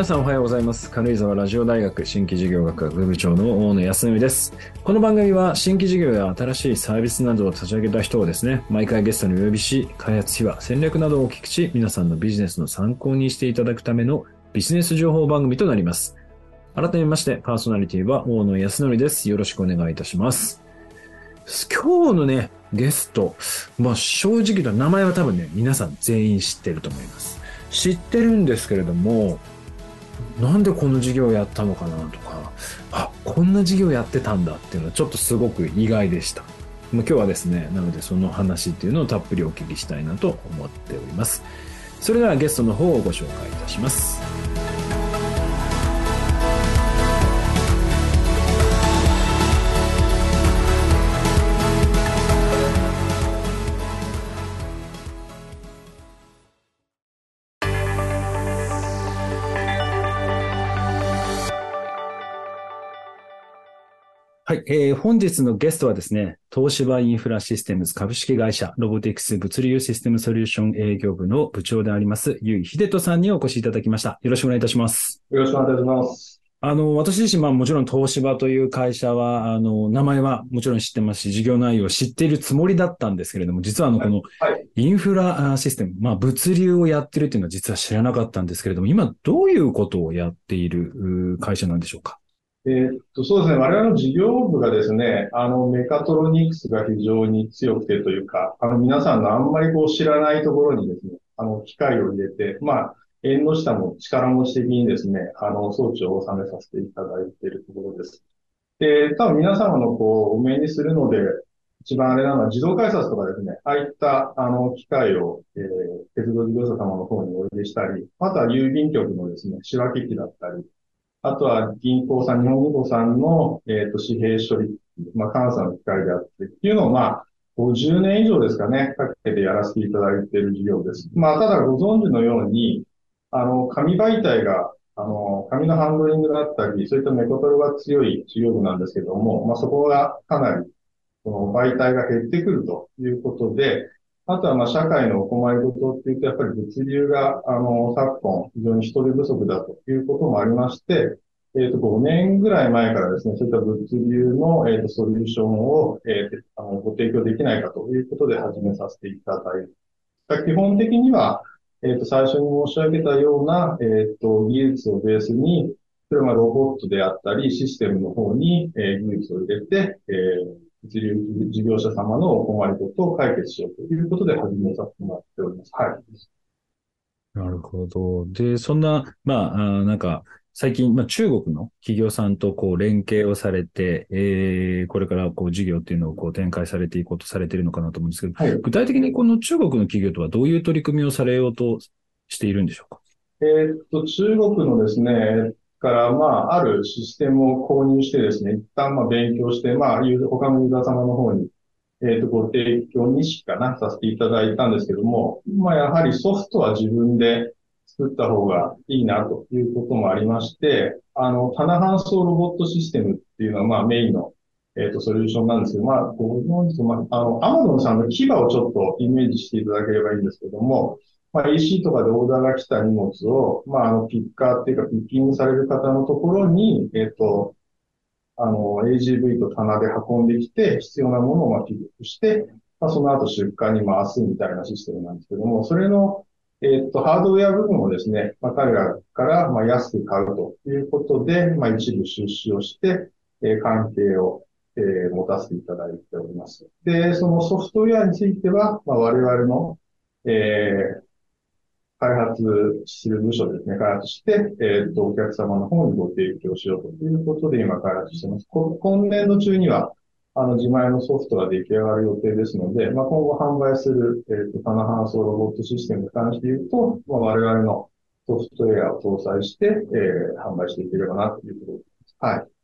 皆さんおはようございます。軽井沢ラジオ大学新規事業学部部長の大野康則です。この番組は新規事業や新しいサービスなどを立ち上げた人をですね、毎回ゲストにお呼びし、開発秘話、戦略などをお聞きし、皆さんのビジネスの参考にしていただくためのビジネス情報番組となります。改めまして、パーソナリティは大野康則です。よろしくお願いいたします。今日のね、ゲスト、まあ正直言うと名前は多分ね、皆さん全員知ってると思います。知ってるんですけれども、なんでこの授業やったのかなとか、あ、こんな授業やってたんだっていうのはちょっとすごく意外でした。今日はですね、なのでその話っていうのをたっぷりお聞きしたいなと思っております。それではゲストの方をご紹介いたします。えー本日のゲストはですね、東芝インフラシステムズ株式会社ロボティクス物流システムソリューション営業部の部長であります、ゆいひでとさんにお越しいただきました。よろしくお願いいたします。よろしくお願いいたします。あの、私自身、まあもちろん東芝という会社は、あの、名前はもちろん知ってますし、事業内容を知っているつもりだったんですけれども、実はあの、このはい。インフラあシステム、まあ物流をやってるっていうのは実は知らなかったんですけれども、今どういうことをやっているう会社なんでしょうか？えーっと、そうですね。我々の事業部がですね、あの、メカトロニクスが非常に強くてというか、あの、皆さんのあんまりこう知らないところにですね、あの、機械を入れて、まあ、縁の下も力持ち的にですね、あの、装置を収めさせていただいているところです。で、多分皆様のこう、お目にするので、一番あれなのは自動改札とかですね、ああいった、あの、機械を、えー鉄道事業者様の方にお入れしたり、あとは郵便局のですね、仕分け機だったり、あとは銀行さん、日本銀行さんの、えっ、と、紙幣処理、まあ、監査の機械であってっていうのを、まあ、50年以上ですかね、かけてやらせていただいている事業です。まあ、ただご存知のように、あの、紙媒体が、あの、紙のハンドリングだったり、そういったメコトロが強い事業部なんですけども、まあ、そこがかなり、その媒体が減ってくるということで、あとは、まあ、社会のお困りごとっていうと、やっぱり物流が、あの、昨今、非常に人手不足だということもありまして、えっ、と、5年ぐらい前からですね、そういった物流の、えーとソリューションを、えーとあのご提供できないかということで始めさせていただいた。基本的には、えっ、と、最初に申し上げたような、えっ、と、技術をベースに、それはロボットであったり、システムの方に、えー技術を入れて、え流事業者様のお困りごとを解決しようということで始めさせてもらっております。はい。なるほど。で、そんな、まあ、あーなんか、最近、まあ、中国の企業さんとこう連携をされて、えー、これからこう事業っていうのをこう展開されていこうとされているのかなと思うんですけど、はい。具体的にこの中国の企業とはどういう取り組みをされようとしているんでしょうか？えーっと、中国のですね、から、まあ、あるシステムを購入してですね、一旦まあ勉強して、まあ、他のユーザー様の方に、えっと、ご提供にしかな、させていただいたんですけども、まあ、やはりソフトは自分で作った方がいいなということもありまして、あの、棚搬送ロボットシステムっていうのは、まあ、メインの、えっと、ソリューションなんですけど、まあ、ご存知、まあ、あの、アマゾンさんの牙をちょっとイメージしていただければいいんですけども、まあ、EC とかでオーダーが来た荷物を、まあ、あの、ピッカーっていうか、ピッキングされる方のところに、えっ、と、あの、AGV と棚で運んできて、必要なものをまあピックして、まあ、その後出荷に回すみたいなシステムなんですけども、それの、えっ、と、ハードウェア部分をですね、まあ、彼らから、まあ、安く買うということで、まあ、一部出資をして、えー関係を、えー持たせていただいております。で、そのソフトウェアについては、まあ、我々の、えー開発する部署ですね、開発して、えっ、と、お客様の方にご提供しようということで今開発してます。今年度中には、あの、自前のソフトが出来上がる予定ですので、まあ、今後販売する、えっ、と、棚搬送ロボットシステムに関して言うと、まあ、我々のソフトウェアを搭載して、えー販売していければな、ということです。はい。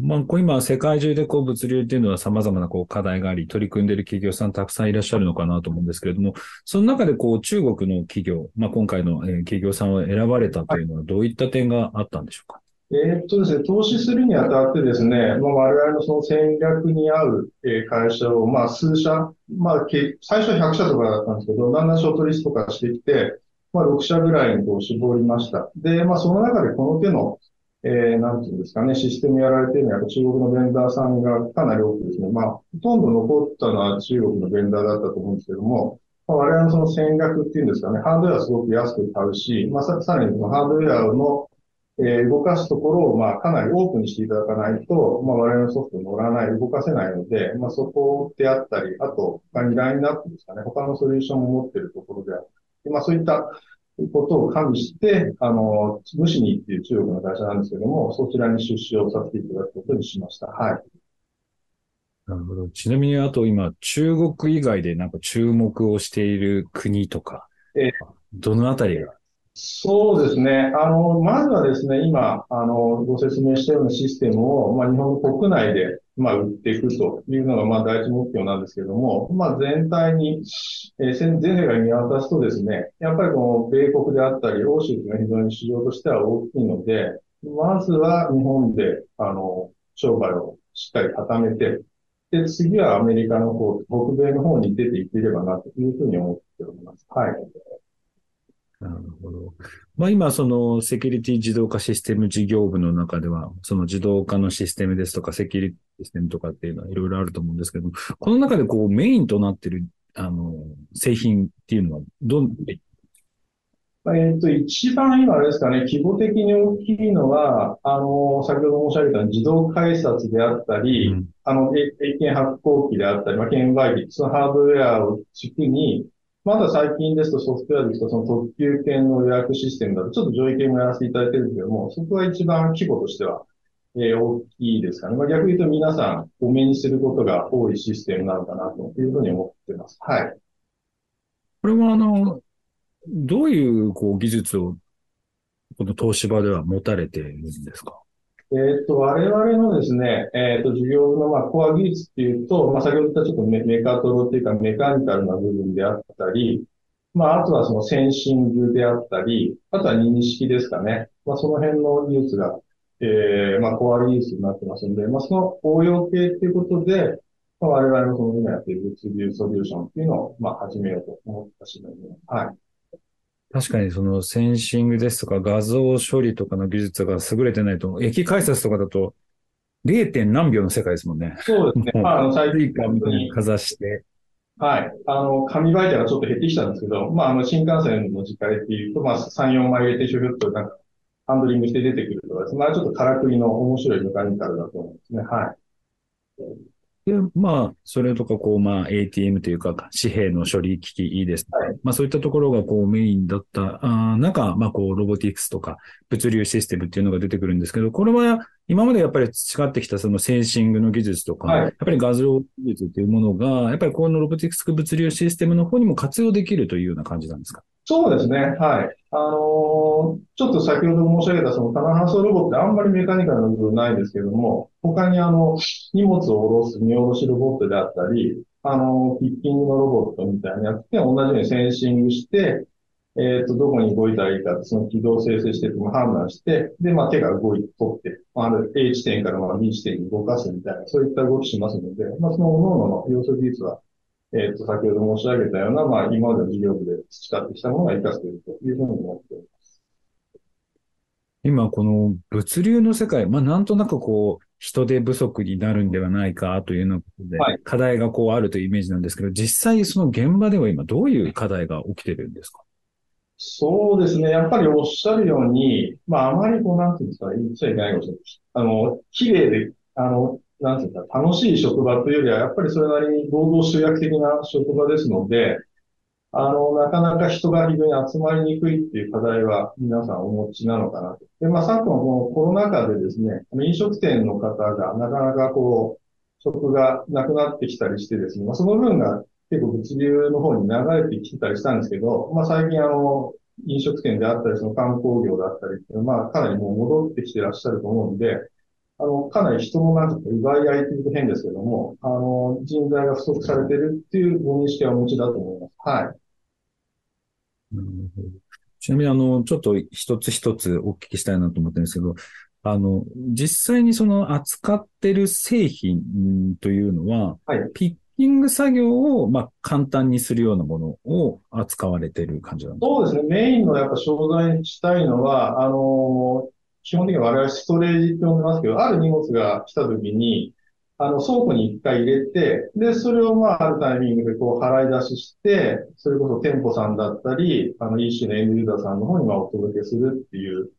まあ、こう今、世界中でこう物流っていうのは様々なこう課題があり、取り組んでいる企業さんたくさんいらっしゃるのかなと思うんですけれども、その中でこう中国の企業、まあ、今回の企業さんを選ばれたというのはどういった点があったんでしょうか？えーっとですね、投資するにあたってですね、まあ、我々のその戦略に合う、会社を、まあ、数社、まあ、最初は100社とかだったんですけど、だんだんショートリスト化してきて、まあ、6社ぐらいにこう絞りました。で、まあ、その中でこの手の、えー、なんていうんですかね、システムやられてるのは、中国のベンダーさんがかなり多くですね、まあ、ほとんど残ったのは中国のベンダーだったと思うんですけども、まあ、我々のその戦略っていうんですかね、ハードウェアすごく安く買うし、まあ、さらにそのハードウェアの、えー、動かすところを、まあ、かなりオープンにしていただかないと、まあ、我々のソフトに乗らない、動かせないので、まあ、そこであったり、あと、他にラインナップですかね、他のソリューションも持っているところであって、まあ、そういったことを加味して、あの、ムシニーっていう中国の会社なんですけども、そちらに出資をさせていただくことにしました。はい。なるほど。ちなみに、あと今、中国以外でなんか注目をしている国とか、えーどのあたりが？そうですね。あの、まずはですね、今、あの、ご説明したようなシステムを、まあ、日本国内で、まあ、売っていくというのが、まあ、第一目標なんですけども、まあ、全体に、えー全世界見渡すとですね、やっぱりこの、米国であったり、欧州というのは非常に市場としては大きいので、まずは日本で、あの、商売をしっかり固めて、で、次はアメリカの方、北米の方に出ていければな、というふうに思っております。はい。なるほど。まあ今、そのセキュリティ自動化システム事業部の中では、その自動化のシステムですとか、セキュリティシステムとかっていうのはいろいろあると思うんですけども、この中でこうメインとなっている、あの、製品っていうのは、どん、えっと、一番今あれですかね、規模的に大きいのは、あの、先ほど申し上げた自動改札であったり、うんあの、え英検発行機であったり、まあ、券売機、そのハードウェアを軸に、まだ最近ですとソフトウェアですと、その特急券の予約システムだと、ちょっと上位券もやらせていただいてるんですけども、そこが一番規模としては、えー大きいですかね。まあ、逆に言うと皆さん、お目にすることが多いシステムなのかなというふうに思ってます。はい。これはあの、どういうこう技術を、この東芝では持たれているんですか？えっと、我々のですね、えっと、事業の、まあ、コア技術っていうと、まあ、先ほど言ったちょっとメメカトロっていうか、メカニカルな部分であったり、まあ、あとはそのセンシングであったり、あとは認識ですかね。まあ、その辺の技術が、ええまあ、コア技術になってますんで、まあ、その応用系っていうことで、まあ、我々のその今やっている物流ソリューションっていうのを、まあ、始めようと思った次第で、はい。確かにそのセンシングですとか画像処理とかの技術が優れてないと、駅改札とかだと 0. 何秒の世界ですもんね。そうですね。まあ、あの、最近、かざして。はい。あの、紙媒体がちょっと減ってきたんですけど、まあ、あの、新幹線の時間っていうと、まあ、3、4枚入れて、ひょひょっとなんか、ハンドリングして出てくるとかですね。まあ、ちょっとからくりの面白いメカニカルだと思うんですね。はい。で、まあ、それとか、こう、まあ、ATM というか、紙幣の処理機器いいです。はいまあ、そういったところが、こう、メインだった、あー中、まあ、こう、ロボティクスとか、物流システムっていうのが出てくるんですけど、これは、今までやっぱり培ってきたそのセンシングの技術とか、はいやっぱり画像技術っていうものが、やっぱりこのロボティクス物流システムの方にも活用できるというような感じなんですか？そうですね。はい。あのーちょっと先ほど申し上げたその棚搬送ロボってあんまりメカニカルな部分ないですけども、他にあの、荷物を下ろす荷下ろしロボットであったり、あの、ピッキングのロボットみたいなやつで同じようにセンシングして、えっ、と、どこに動いたらいいか、その軌道を生成して判断して、で、まあ手が動いて、取って、ある A 地点からま B 地点に動かすみたいな、そういった動きしますので、まあその各々の要素技術は、えっ、と、先ほど申し上げたような、まあ今までの事業部で培ってきたものが活かせているというふうに思っております。今、この物流の世界、まあ、なんとなくこう、人手不足になるんではないかというので、はい課題がこうあるというイメージなんですけど、実際その現場では今どういう課題が起きてるんですか？そうですね。やっぱりおっしゃるように、まあ、あまりこう、なんていうんですかね、言っちゃいけないかもしれない。あの、綺麗で、あの、なんていうか、楽しい職場というよりは、やっぱりそれなりに労働集約的な職場ですので、あの、なかなか人が非常に集まりにくいっていう課題は皆さんお持ちなのかなと。で、まあ、昨今このコロナ禍でですね、飲食店の方がなかなかこう、職がなくなってきたりしてですね、まあ、その分が結構物流の方に流れてきてたりしたんですけど、まあ、最近あの、飲食店であったり、その観光業だったりっていうのは、まあ、かなりもう戻ってきてらっしゃると思うんで、あの、かなり人のなんか、奪い合いというと変ですけども、あの、人材が不足されてるっていうご認識はお持ちだと思います。はい。ちなみに、あの、ちょっと一つ一つお聞きしたいなと思ってるんですけど、あの、実際にその扱ってる製品というのは、はいピッキング作業を、まあ、簡単にするようなものを扱われてる感じなんですか？そうですね。メインのやっぱ商材にしたいのは、あの基本的には我々ストレージって呼んでますけど、ある荷物が来た時に、あの、倉庫に一回入れて、で、それをまあ、あるタイミングでこう、払い出しして、それこそ店舗さんだったり、あの、一種のエンドユーザーさんの方にまあ、お届けするっていう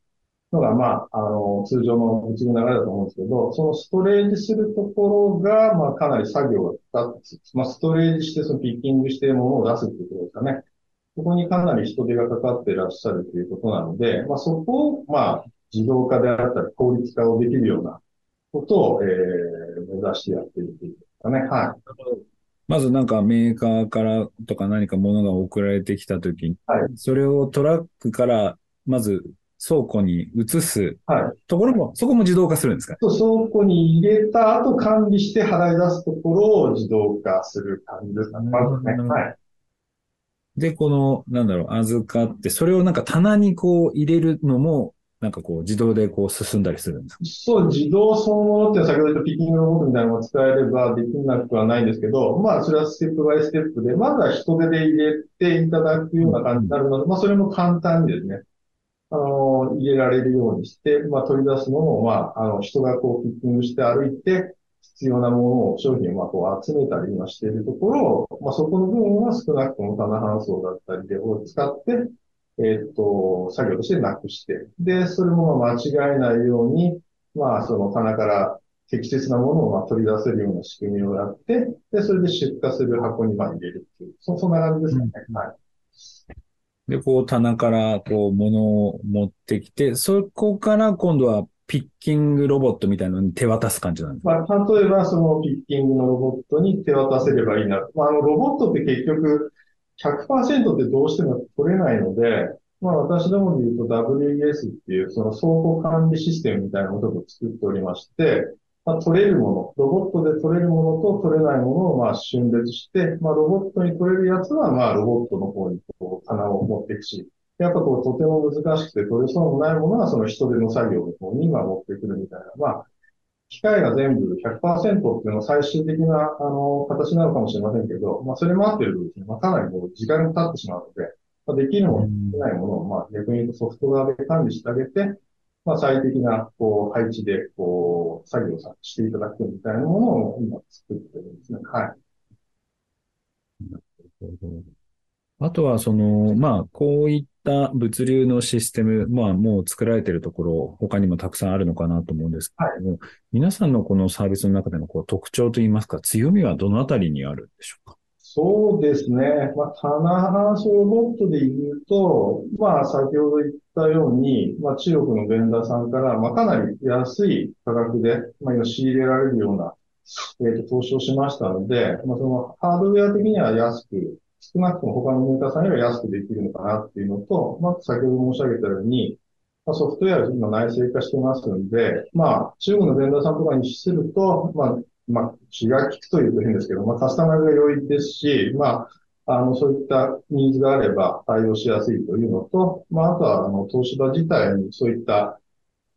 のが、まあ、あの、通常のうちの流れだと思うんですけど、そのストレージするところが、まあ、かなり作業がかかって、まあ、ストレージして、そのピッキングしてものを出すっていうことですかね。ここにかなり人手がかかっていらっしゃるということなので、まあ、そこを、まあ、自動化であったり、効率化をできるようなことを、えー、目指してやっているというかね。はい。まずなんかメーカーからとか何か物が送られてきたときに、はい、それをトラックからまず倉庫に移すところも、はい、そこも自動化するんですか？倉庫に入れた後管理して払い出すところを自動化する感じですかね。まずね。はい。で、この、なんだろう、預かって、それをなんか棚にこう入れるのも、なんかこう自動でこう進んだりするんですか？そう、自動そのものって先ほど言ったピッキングロボットみたいなのが使えればできなくはないんですけど、まあそれはステップバイステップで、まずは人手で入れていただくような感じになるので、うん、まあそれも簡単にですね、あの、入れられるようにして、まあ、取り出すのも、まあ、あの、人がこう、ピッキングして歩いて、必要なものを、商品をまあ、こう、集めたり今しているところ、まあ、そこの部分は少なくとも棚搬送だったりで、を使って、えっ、と、作業としてなくして、で、それも間違えないように、まあ、その棚から適切なものをまあ取り出せるような仕組みをやって、で、それで出荷する箱にまあ入れるっていう、そそんな感じですかね。うん、はい。で、こう棚からこう物を持ってきて、そこから今度はピッキングロボットみたいなのに手渡す感じなんですか、まあ、例えばそのピッキングのロボットに手渡せればいいな。まあ、あの、ロボットって結局100%ってどうしても取れないので、まあ私どもで言うと WES っていうその倉庫管理システムみたいなものを作っておりまして、まあ、取れるもの、ロボットで取れるものと取れないものをまあ瞬別して、まあ、ロボットに取れるやつはまあロボットの方にこう棚を持っていくし、やっぱこうとても難しくて取れそうもないものはその人手の作業の方に今持ってくるみたいな、まあ、機械が全部100%っていうのは最終的な、あの、形なのかもしれませんけど、まあ、それもあってるとですね、まあ、かなりもう時間が経ってしまうので、まあ、できるもの、できないものを、まあ、逆に言うとソフト側で管理してあげて、まあ、最適な、こう、配置で、こう、作業さしていただくみたいなものを今作ってるんですね。はい。なるほど。あとは、その、まあ、こういった物流のシステム、まあ、もう作られているところ、他にもたくさんあるのかなと思うんですけども、はい、皆さんのこのサービスの中でのこう特徴といいますか、強みはどのあたりにあるんでしょうか？そうですね。まあ、棚搬送ロボットで言うと、まあ、先ほど言ったように、まあ、中国のベンダーさんから、まあ、かなり安い価格で、まあ、今仕入れられるような、えっ、ー、と、投資をしましたので、まあ、その、ハードウェア的には安く、少なくとも他のメーカーさんよりは安くできるのかなっていうのと、まあ、先ほど申し上げたように、まあ、ソフトウェアは今内製化してますので、まあ、中国のベンダーさんとかにすると、まあ、まあ、気が利くというと変ですけど、まあ、カスタマイズが良いですし、まあ、あの、そういったニーズがあれば対応しやすいというのと、まあ、あとは、あの、東芝自体にそういった、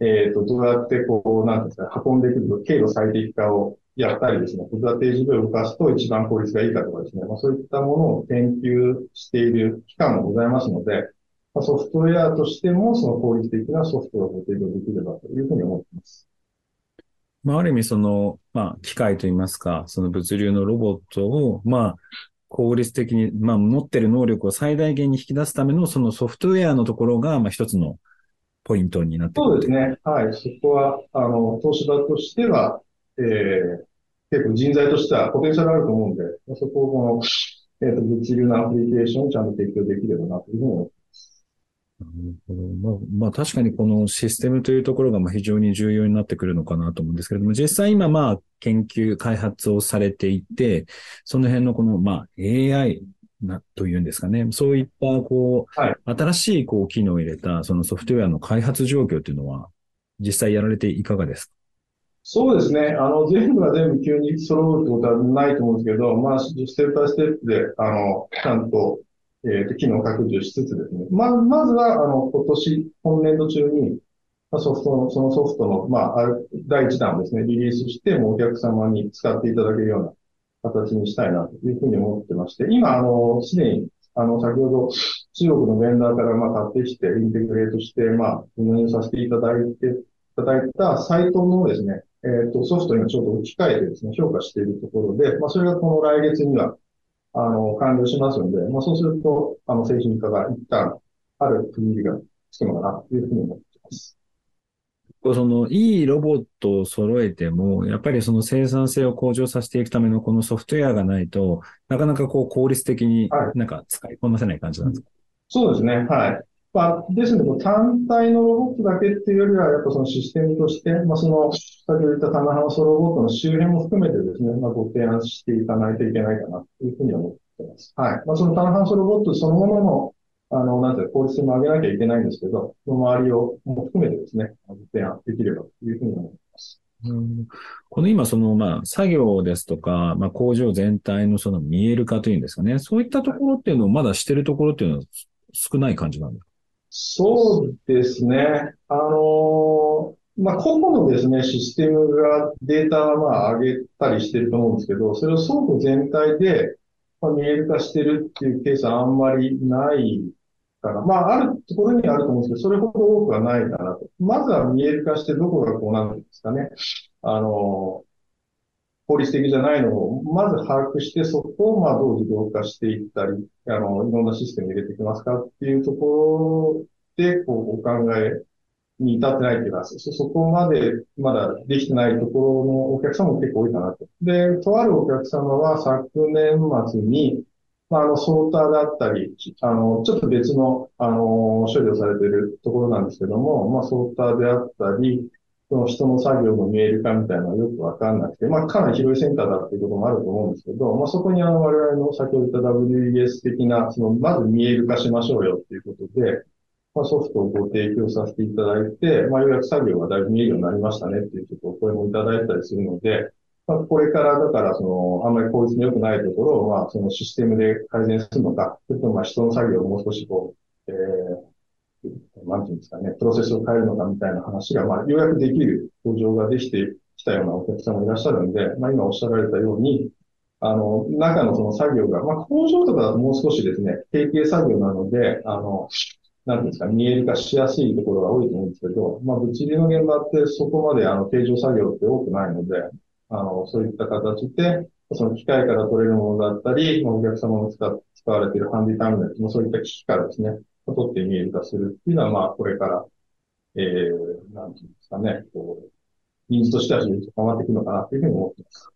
えっ、ー、と、どうやってこう、なんですか、運んでくると、経路最適化をやったりですね、子育て事業を動かすと一番効率がいいかとかですね、まあ、そういったものを研究している機関もございますので、まあ、ソフトウェアとしてもその効率的なソフトをご提供できればというふうに思っています。まあ、ある意味その、まあ、機械といいますか、その物流のロボットを、まあ、効率的に、まあ、持ってる能力を最大限に引き出すための、そのソフトウェアのところが、まあ、一つのポイントになってくる。そうですね。はい。そこは、あの、東芝としては、えー、結構人材としてはポテンシャルあると思うんで、そこをこの、えっ、ー、と、物流のアプリケーションをちゃんと提供できればなというふうに思ってなるほど。まあ、まあ確かにこのシステムというところがまあ非常に重要になってくるのかなと思うんですけれども、実際今まあ研究、開発をされていて、その辺のこのまあ AI なというんですかね、そういったこう、はい、新しいこう機能を入れたそのソフトウェアの開発状況というのは実際やられていかがですか？そうですね。あの、全部が全部急に揃うってことはないと思うんですけど、まあ、ステップバイステップで、あの、ちゃんとえっ、ー、と、機能拡充しつつですね。ま、まずは、あの、今年、本年度中に、まあ、ソフトの、そのソフトの、まあ、第一弾ですね、リリースして、もうお客様に使っていただけるような形にしたいなというふうに思ってまして、今、あの、すでに、あの、先ほど中国のベンダーから、まあ、買ってきて、インテグレートして、まあ、運用させていただいて、いただいたサイトのですね、えっ、ー、と、ソフトにちょっと置き換えてですね、評価しているところで、まあ、それがこの来月には、あの、完了しますので、まあ、そうすると、あの、製品化が一旦、ある区切りがつくのかな、というふうに思っています。その、いいロボットを揃えても、やっぱりその生産性を向上させていくためのこのソフトウェアがないと、なかなかこう効率的になんか使いこなせない感じなんですか、はい、そうですね。はい。まあ、ですので、単体のロボットだけっていうよりは、やっぱそのシステムとして、まあ、その、先ほど言った棚ハウスロボットの周辺も含めてですね、まあ、ご提案していかないといけないかなというふうに思ってます。はい。まあ、その棚ハウスロボットそのもののあの、なんていう効率も上げなきゃいけないんですけど、その周りをも含めてですね、提案できればというふうに思います。うん、この今、その、まあ、作業ですとか、まあ、工場全体のその見える化というんですかね。そういったところっていうのをまだしてるところっていうのは少ない感じなんですか？そうですね。あのー、まあ、個々のですね、システムがデータはまあ上げたりしてると思うんですけど、それを倉庫全体で、ま、見える化してるっていうケースはあんまりないかな。まあ、あるところにあると思うんですけど、それほど多くはないかなと。まずは見える化してどこがこうなんですかね。あの、効率的じゃないのを、まず把握して、そこをまあどう自動化していったり、あの、いろんなシステム入れていきますかっていうところで、こう、お考えに至ってないっていうか、そ、そこまでまだできてないところのお客様も結構多いかなと。で、とあるお客様は昨年末に、まあ、あの、ソーターだったり、あの、ちょっと別の、あの、処理をされているところなんですけども、まあ、ソーターであったり、その人の作業の見えるかみたいなのはよくわかんなくて、まあ、かなり広いセンターだっていうこともあると思うんですけど、まあ、そこにあの、我々の先ほど言った WES 的な、その、まず見える化しましょうよっていうことで、まあ、ソフトをご提供させていただいて、まあ、ようやく作業がだいぶ見えるようになりましたねっていうちょっとお声もいただいたりするので、まあ、これからだからその、あんまり効率の良くないところを、まあ、そのシステムで改善するのか、それとまあ人の作業をもう少しこう、えー、なんていうんですかね、プロセスを変えるのかみたいな話が、まあ、ようやくできる向上ができてきたようなお客さんもいらっしゃるんで、まあ、今おっしゃられたように、あの、中のその作業が、まあ、工場とかもう少しですね、定型作業なので、あの、なんていうんですか、見える化しやすいところが多いと思うんですけど、まあ、物理の現場ってそこまであの、定常作業って多くないので、あの、そういった形で、その機械から取れるものだったり、お客様の使使われているハンディターミナルもそういった機器からですね、取って見える化するっていうのは、まあ、これから、えー、なんていうんですかね、こう、ニーズとしては非常に高まっていくのかなというふうに思っています。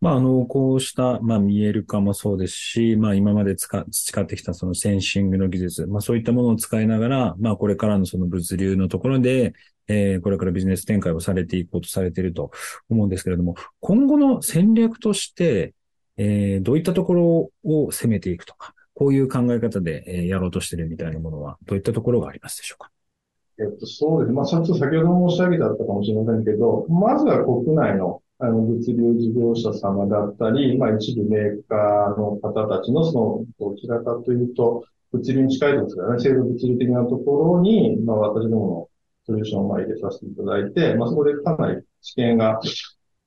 まあ、あの、こうした、まあ、見える化もそうですし、まあ、今まで使培ってきたそのセンシングの技術、まあ、そういったものを使いながら、まあ、これからのその物流のところで、えー、これからビジネス展開をされていこうとされていると思うんですけれども、今後の戦略として、えー、どういったところを攻めていくとか、こういう考え方で、え、やろうとしてるみたいなものは、どういったところがありますでしょうか？えっと、そうですね。まあ、ちょっと先ほど申し上げたかもしれませんけど、まずは国内のあの、物流事業者様だったり、まあ一部メーカーの方たちの、その、どちらかというと、物流に近いですからね、制度物流的なところに、まあ私どものソリューションを入れさせていただいて、まあそこでかなり知見が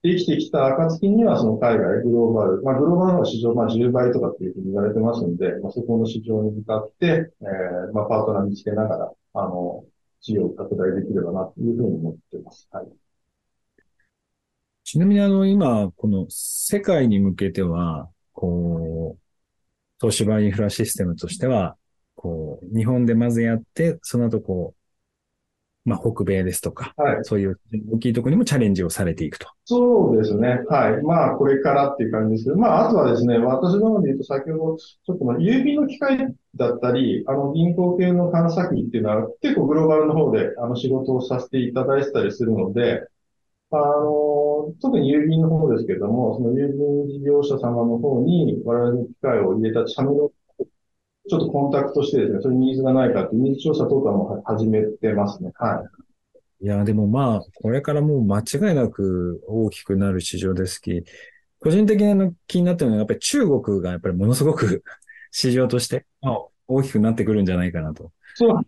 できてきた暁には、その海外、グローバル、まあグローバルの市場、まあ10倍とかっていうふうに言われてますんで、まあそこの市場に向かって、えー、まあパートナー見つけながら、あの、事業を拡大できればな、というふうに思っています。はい。ちなみにあの、今、この世界に向けては、こう、東芝インフラシステムとしては、こう、日本でまずやって、その後こう、まあ、北米ですとか、はい、そういう大きいところにもチャレンジをされていくと。そうですね。はい。まあ、これからっていう感じですけど、まあ、あとはですね、私の方で言うと、先ほど、ちょっとまあ、郵便の機械だったり、あの、銀行系の探査機っていうのは、結構グローバルの方で、あの、仕事をさせていただいてたりするので、あの、特に郵便の方ですけれども、その郵便事業者様の方に我々の機械を入れたチャンネルをちょっとコンタクトしてですね、そういうニーズがないかっていうニーズ調査とかも始めてますね。はい。いや、でもまあ、これからもう間違いなく大きくなる市場ですき、個人的な気になってるのはやっぱり中国がやっぱりものすごく 市場として大きくなってくるんじゃないかなと。そう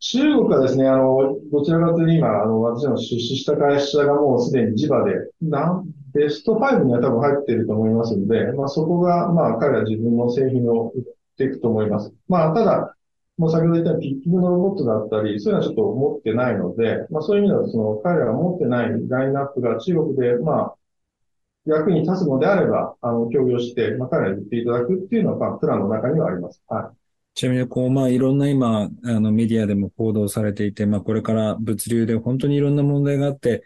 中国はですね、あの、どちらかというと今、あの、私の出資した会社がもうすでに地場で、なんベスト5には多分入っていると思いますので、まあそこが、まあ彼ら自分の製品を売っていくと思います。まあただ、もう先ほど言ったようにピッキングのロボットだったり、そういうのはちょっと持ってないので、まあそういう意味では、その彼らが持ってないラインナップが中国で、まあ、役に立つのであれば、あの、協業して、まあ彼らに言っていただくっていうのは、まあプランの中にはあります。はい。ちなみに、こう、まあ、いろんな今、あの、メディアでも報道されていて、まあ、これから物流で本当にいろんな問題があって、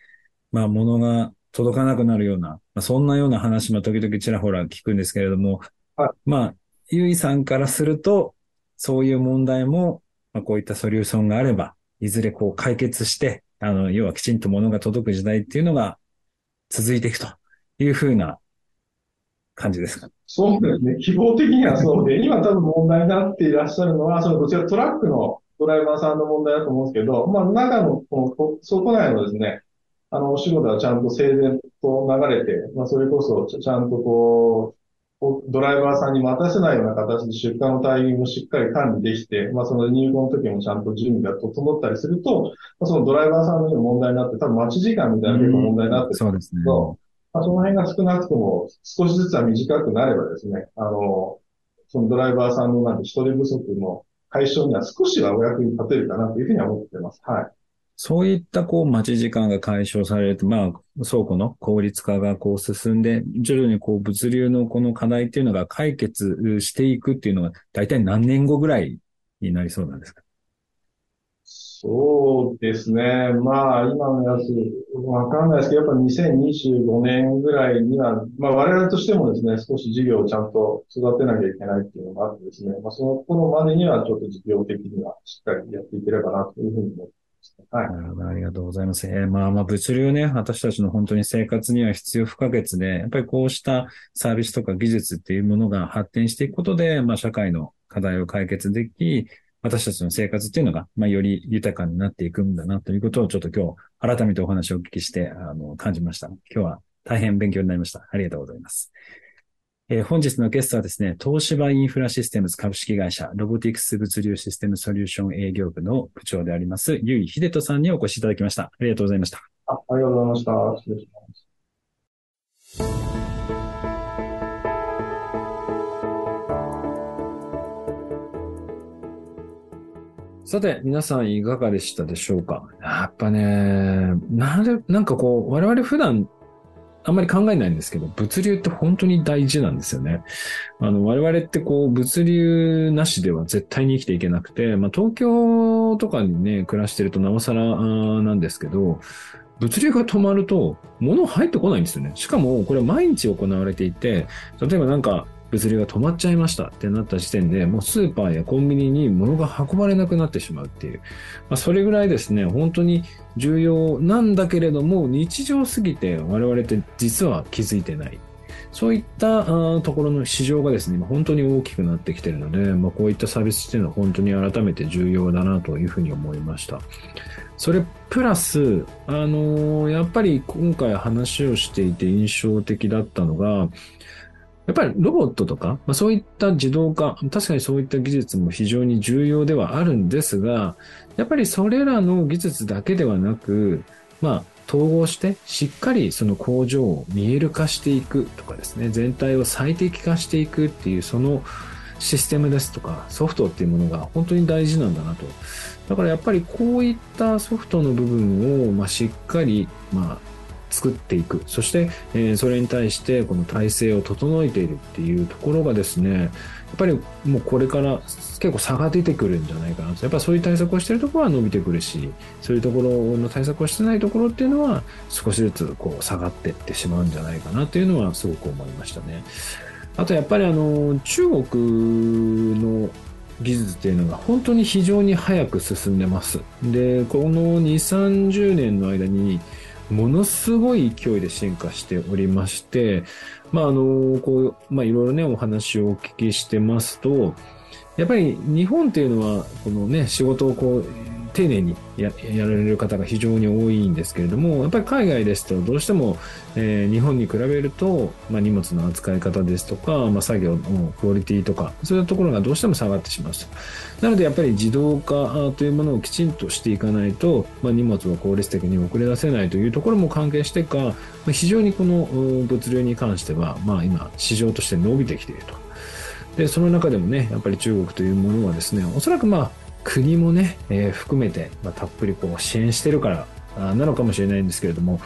まあ、物が届かなくなるような、まあ、そんなような話も時々ちらほら聞くんですけれども、はい、まあ、ゆいさんからすると、そういう問題も、まあ、こういったソリューションがあれば、いずれこう解決して、あの、要はきちんと物が届く時代っていうのが続いていくというふうな感じですかそうですね。希望的にはそうで、今多分問題になっていらっしゃるのは、そのどちらトラックのドライバーさんの問題だと思うんですけど、まあ中の、この倉庫内のですね、あの、お仕事はちゃんと整然と流れて、まあそれこそちゃんとこう、ドライバーさんに待たせないような形で出荷のタイミングもしっかり管理できて、まあその入庫の時もちゃんと準備が整ったりすると、まあ、そのドライバーさんの問題になって、多分待ち時間みたいな結構問題になってるんですけど、そうですね。まあ、その辺が少なくとも少しずつは短くなればですね、あの、そのドライバーさんのなんて人手不足の解消には少しはお役に立てるかなというふうには思ってます。はい。そういったこう待ち時間が解消されると、まあ、倉庫の効率化がこう進んで、徐々にこう物流のこの課題っていうのが解決していくっていうのは、大体何年後ぐらいになりそうなんですか？そうですね。まあ、今のやつ、わかんないですけど、やっぱ2025年ぐらいには、まあ、我々としてもですね、少し事業をちゃんと育てなきゃいけないっていうのがあってですね、まあ、その頃までにはちょっと事業的にはしっかりやっていければなというふうに思ってはい。なるほど。ありがとうございます。えー、まあまあ、物流ね、私たちの本当に生活には必要不可欠で、やっぱりこうしたサービスとか技術っていうものが発展していくことで、まあ、社会の課題を解決でき、私たちの生活っていうのが、まあ、より豊かになっていくんだなということをちょっと今日改めてお話をお聞きして、あの、感じました。今日は大変勉強になりました。ありがとうございます。えー、本日のゲストはですね、東芝インフラシステムズ株式会社ロボティクス物流システムソリューション営業部の部長であります、ゆい秀人さんにお越しいただきました。ありがとうございました。あありがとうございました。失礼します。さて、皆さんいかがでしたでしょうか？やっぱね、なんで、なんかこう、我々普段あんまり考えないんですけど、物流って本当に大事なんですよね。あの、我々ってこう、物流なしでは絶対に生きていけなくて、まあ、東京とかにね、暮らしてるとなおさらなんですけど、物流が止まると、物入ってこないんですよね。しかも、これ毎日行われていて、例えばなんか、物流が止まっちゃいましたってなった時点で、もうスーパーやコンビニに物が運ばれなくなってしまうっていう。まあ、それぐらいですね、本当に重要なんだけれども、日常すぎて我々って実は気づいてない。そういったところの市場がですね、今本当に大きくなってきているので、まあ、こういったサービスっていうのは本当に改めて重要だなというふうに思いました。それプラス、あのー、やっぱり今回話をしていて印象的だったのが、やっぱりロボットとか、まあ、そういった自動化、確かにそういった技術も非常に重要ではあるんですが、やっぱりそれらの技術だけではなく、まあ、統合してしっかりその工場を見える化していくとかですね、全体を最適化していくっていうそのシステムですとかソフトっていうものが本当に大事なんだなと。だからやっぱりこういったソフトの部分をまあしっかりまあ作っていく。そして、えー、それに対してこの体制を整えているっていうところがですね、やっぱりもうこれから結構差が出てくるんじゃないかなと。やっぱそういう対策をしているところは伸びてくるし、そういうところの対策をしてないところっていうのは少しずつこう下がっていってしまうんじゃないかなというのはすごく思いましたね。あとやっぱりあの、中国の技術っていうのが本当に非常に早く進んでます。で、この2、30年の間にものすごい勢いで進化しておりまして、まあ、あの、こう、まあ、いろいろね、お話をお聞きしてますと、やっぱり日本っていうのは、このね、仕事をこう、丁寧にややられる方が非常に多いんですけれども、やっぱり海外ですとどうしても、えー、日本に比べると、まあ、荷物の扱い方ですとか、まあ、作業のクオリティとか、そういうところがどうしても下がってしまうと。なのでやっぱり自動化というものをきちんとしていかないと、まあ、荷物を効率的に送り出せないというところも関係してか、まあ、非常にこの物流に関しては、まあ、今市場として伸びてきていると。で、その中でもね、やっぱり中国というものはですね、おそらくまあ、国もね、えー、含めて、まあ、たっぷりこう支援してるからなのかもしれないんですけれども、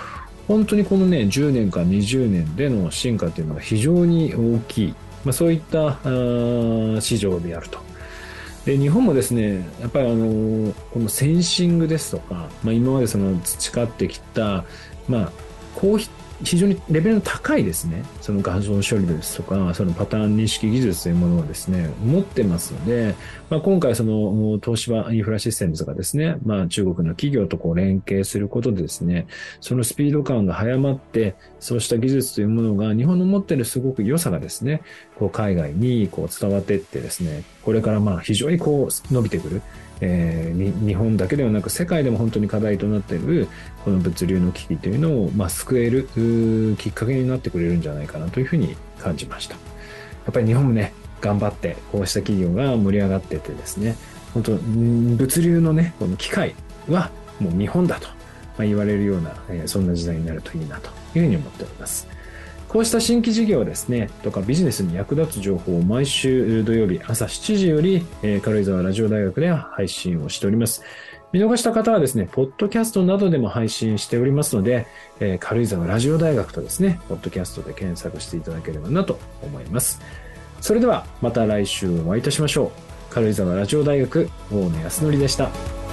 本当にこのね、10年か20年での進化というのが非常に大きい、まあ、そういった市場であると。で日本もですね、やっぱりあの、このセンシングですとか、まあ、今までその培ってきた、まあ、高非常にレベルの高いですね、その画像処理ですとか、そのパターン認識技術というものをですね、持ってますので、まあ、今回その東芝インフラシステムズがですね、まあ中国の企業とこう連携することでですね、そのスピード感が早まって、そうした技術というものが日本の持っているすごく良さがですね、こう海外にこう伝わっていってですね、これからまあ非常にこう伸びてくる。えー、日本だけではなく世界でも本当に課題となっているこの物流の危機というのを、まあ、救えるきっかけになってくれるんじゃないかなというふうに感じました。やっぱり日本もね、頑張ってこうした企業が盛り上がっててですね、本当物流のね、この機械はもう日本だと、言われるような、えー、そんな時代になるといいなというふうに思っております。こうした新規事業ですね、とかビジネスに役立つ情報を毎週土曜日朝7時より、えー、軽井沢ラジオ大学では配信をしております。見逃した方はですね、ポッドキャストなどでも配信しておりますので、えー、軽井沢ラジオ大学とですね、ポッドキャストで検索していただければなと思います。それではまた来週お会いいたしましょう。軽井沢ラジオ大学、大野康則でした。